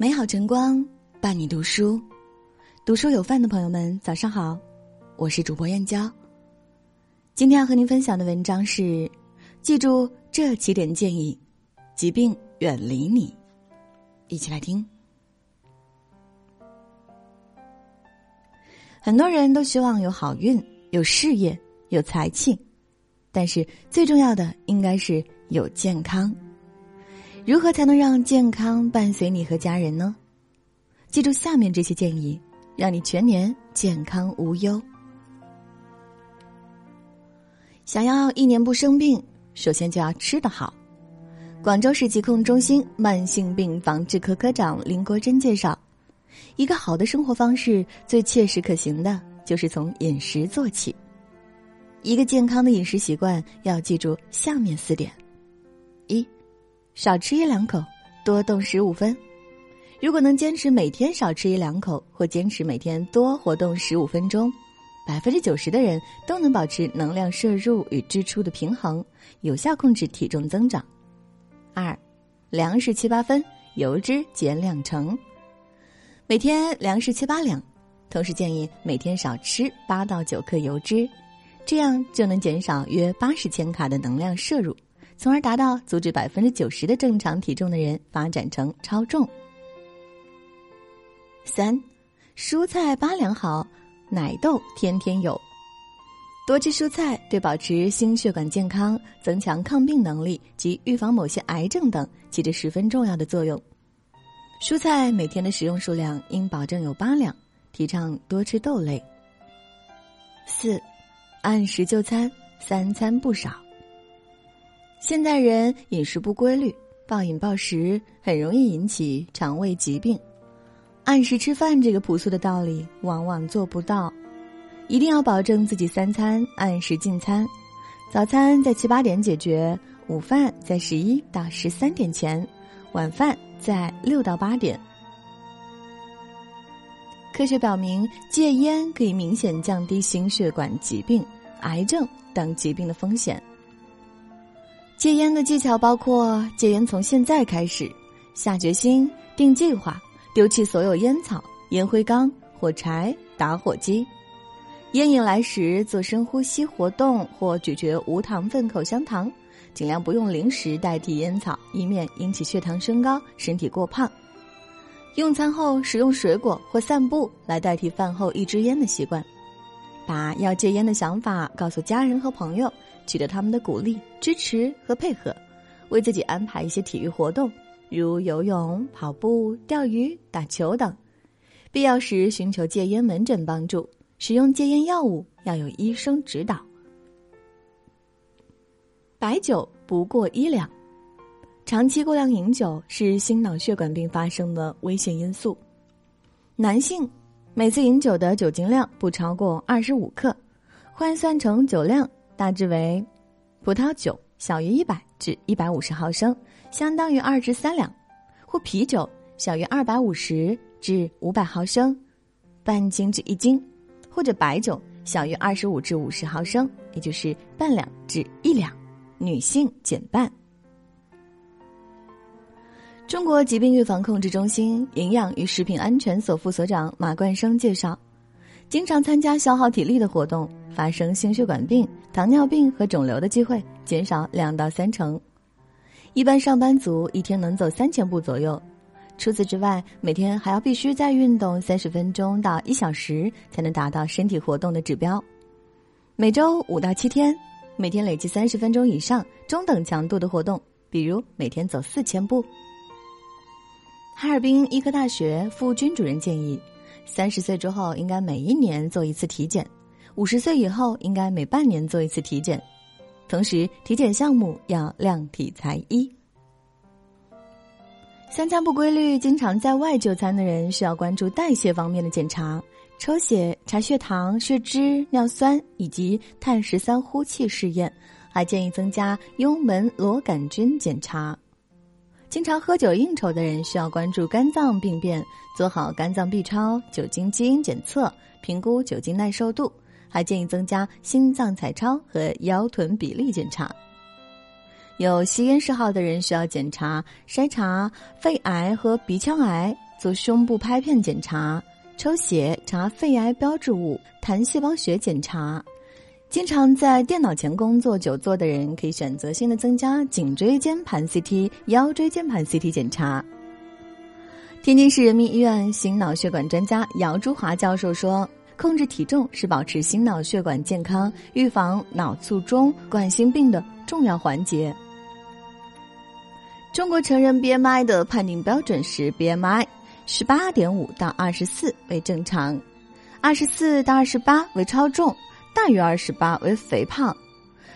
美好晨光伴你读书，读书有饭的朋友们，早上好，我是主播燕娇。今天要和您分享的文章是：记住这几点建议，疾病远离你。一起来听。很多人都希望有好运、有事业、有财气，但是最重要的应该是有健康。如何才能让健康伴随你和家人呢？记住下面这些建议，让你全年健康无忧。想要一年不生病，首先就要吃得好。广州市疾控中心慢性病防治科科长林国珍介绍，一个好的生活方式最切实可行的就是从饮食做起。一个健康的饮食习惯要记住下面四点：一。少吃一两口，多动十五分。如果能坚持每天少吃一两口，或坚持每天多活动十五分钟，百分之九十的人都能保持能量摄入与支出的平衡，有效控制体重增长。二，粮食七八分，油脂减两成。每天粮食七八两，同时建议每天少吃八到九克油脂，这样就能减少约八十千卡的能量摄入。从而达到阻止百分之九十的正常体重的人发展成超重。三，蔬菜八两好，奶豆天天有。多吃蔬菜对保持心血管健康、增强抗病能力及预防某些癌症等起着十分重要的作用。蔬菜每天的食用数量应保证有八两，提倡多吃豆类。四，按时就餐，三餐不少。现代人饮食不规律，暴饮暴食很容易引起肠胃疾病。按时吃饭这个朴素的道理，往往做不到。一定要保证自己三餐按时进餐，早餐在七八点解决，午饭在十一到十三点前，晚饭在六到八点。科学表明，戒烟可以明显降低心血管疾病、癌症等疾病的风险。戒烟的技巧包括戒烟从现在开始，下决心定计划，丢弃所有烟草、烟灰缸、火柴、打火机。烟瘾来时做深呼吸活动或咀嚼无糖分口香糖，尽量不用零食代替烟草，以免引起血糖升高、身体过胖。用餐后食用水果或散步来代替饭后一支烟的习惯。把要戒烟的想法告诉家人和朋友。取得他们的鼓励、支持和配合，为自己安排一些体育活动，如游泳、跑步、钓鱼、打球等。必要时寻求戒烟门诊帮助。使用戒烟药物要有医生指导。白酒不过一两，长期过量饮酒是心脑血管病发生的危险因素。男性每次饮酒的酒精量不超过二十五克，换算成酒量。大致为，葡萄酒小于一百至一百五十毫升，相当于二至三两；或啤酒小于二百五十至五百毫升，半斤至一斤；或者白酒小于二十五至五十毫升，也就是半两至一两。女性减半。中国疾病预防控制中心营养与食品安全所副所长马冠生介绍。经常参加消耗体力的活动，发生心血管病、糖尿病和肿瘤的机会减少两到三成。一般上班族一天能走三千步左右。除此之外，每天还要必须再运动三十分钟到一小时，才能达到身体活动的指标。每周五到七天，每天累计三十分钟以上中等强度的活动，比如每天走四千步。哈尔滨医科大学副军主任建议。三十岁之后应该每一年做一次体检，五十岁以后应该每半年做一次体检，同时体检项目要量体裁衣。三餐不规律、经常在外就餐的人需要关注代谢方面的检查，抽血查血糖、血脂、尿酸以及碳十三呼气试验，还建议增加幽门螺杆菌检查。经常喝酒应酬的人需要关注肝脏病变，做好肝脏 B 超、酒精基因检测，评估酒精耐受度。还建议增加心脏彩超和腰臀比例检查。有吸烟嗜好的人需要检查筛查肺癌和鼻腔癌，做胸部拍片检查、抽血查肺癌标志物、弹细胞学检查。经常在电脑前工作久坐的人，可以选择性的增加颈椎间盘 CT、腰椎间盘 CT 检查。天津市人民医院心脑血管专家姚珠华教授说：“控制体重是保持心脑血管健康、预防脑卒中、冠心病的重要环节。”中国成人 BMI 的判定标准是 BMI 十八点五到二十四为正常，二十四到二十八为超重。大于二十八为肥胖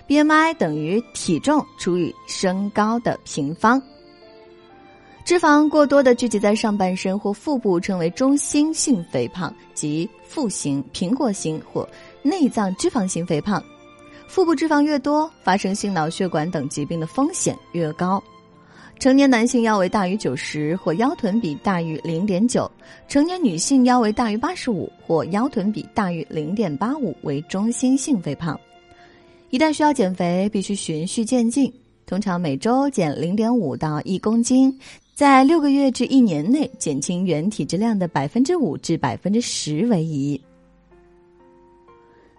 ，BMI 等于体重除以身高的平方。脂肪过多的聚集在上半身或腹部称为中心性肥胖，即腹型、苹果型或内脏脂肪型肥胖。腹部脂肪越多，发生心脑血管等疾病的风险越高。成年男性腰围大于九十或腰臀比大于零点九，成年女性腰围大于八十五或腰臀比大于零点八五为中心性肥胖。一旦需要减肥，必须循序渐进，通常每周减零点五到一公斤，在六个月至一年内减轻原体质量的百分之五至百分之十为宜。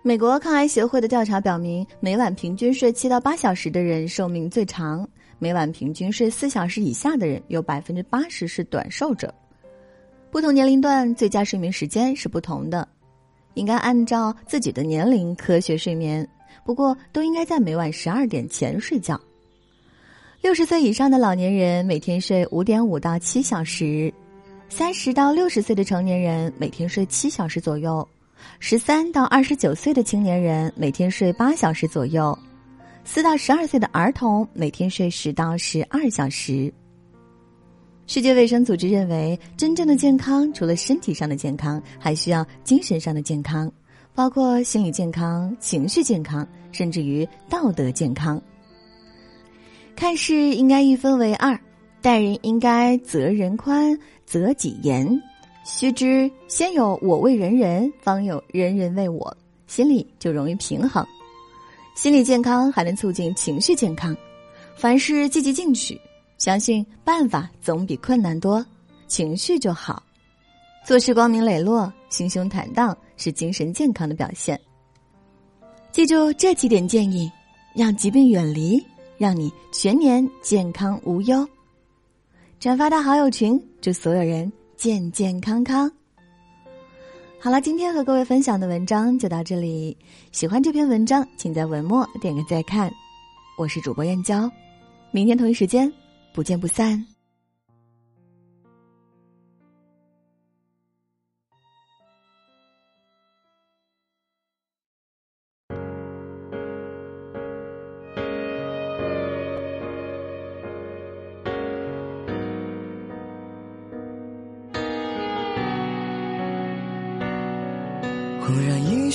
美国抗癌协会的调查表明，每晚平均睡七到八小时的人寿命最长。每晚平均睡四小时以下的人，有百分之八十是短寿者。不同年龄段最佳睡眠时间是不同的，应该按照自己的年龄科学睡眠。不过都应该在每晚十二点前睡觉。六十岁以上的老年人每天睡五点五到七小时，三十到六十岁的成年人每天睡七小时左右，十三到二十九岁的青年人每天睡八小时左右。四到十二岁的儿童每天睡十到十二小时。世界卫生组织认为，真正的健康除了身体上的健康，还需要精神上的健康，包括心理健康、情绪健康，甚至于道德健康。看事应该一分为二，待人应该责人宽，责己严。须知先有我为人人，方有人人为我，心里就容易平衡。心理健康还能促进情绪健康，凡事积极进取，相信办法总比困难多，情绪就好。做事光明磊落，心胸坦荡，是精神健康的表现。记住这几点建议，让疾病远离，让你全年健康无忧。转发到好友群，祝所有人健健康康。好了，今天和各位分享的文章就到这里。喜欢这篇文章，请在文末点个再看。我是主播燕娇，明天同一时间不见不散。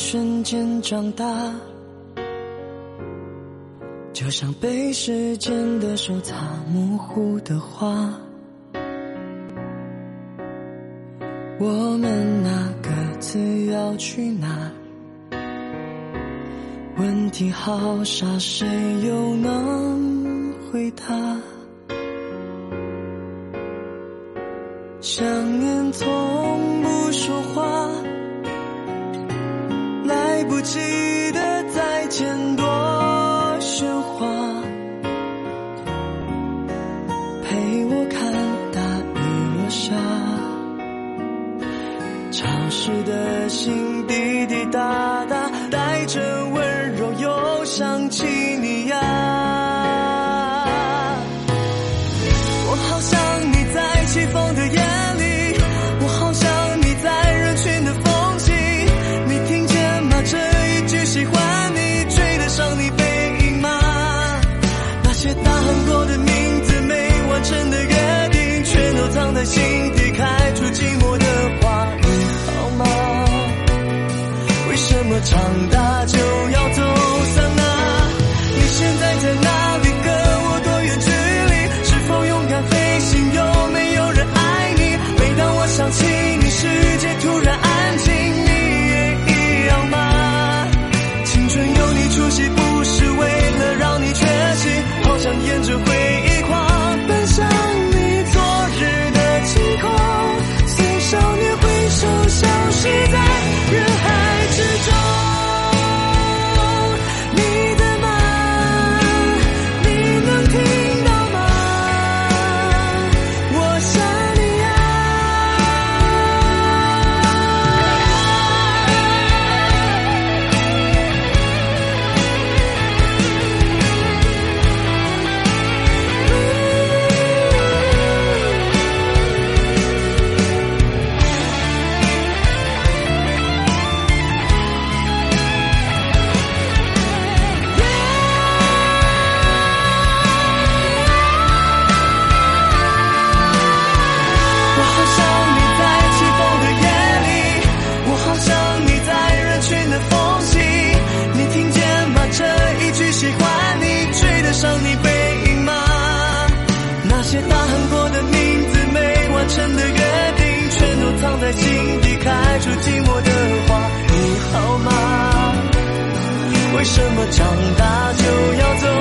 瞬间长大，就像被时间的手擦模糊的画。我们那各自要去哪？问题好傻，谁又能回答？想念从不说话。你的心滴滴答答带着温柔又想起你呀。我好想你在起风的夜里我好想你在人群的风景你听见吗？这一句喜欢你追得上你背影吗？那些大喊过的名字没完成的约定全都藏在心底开出寂长大为什么长大就要走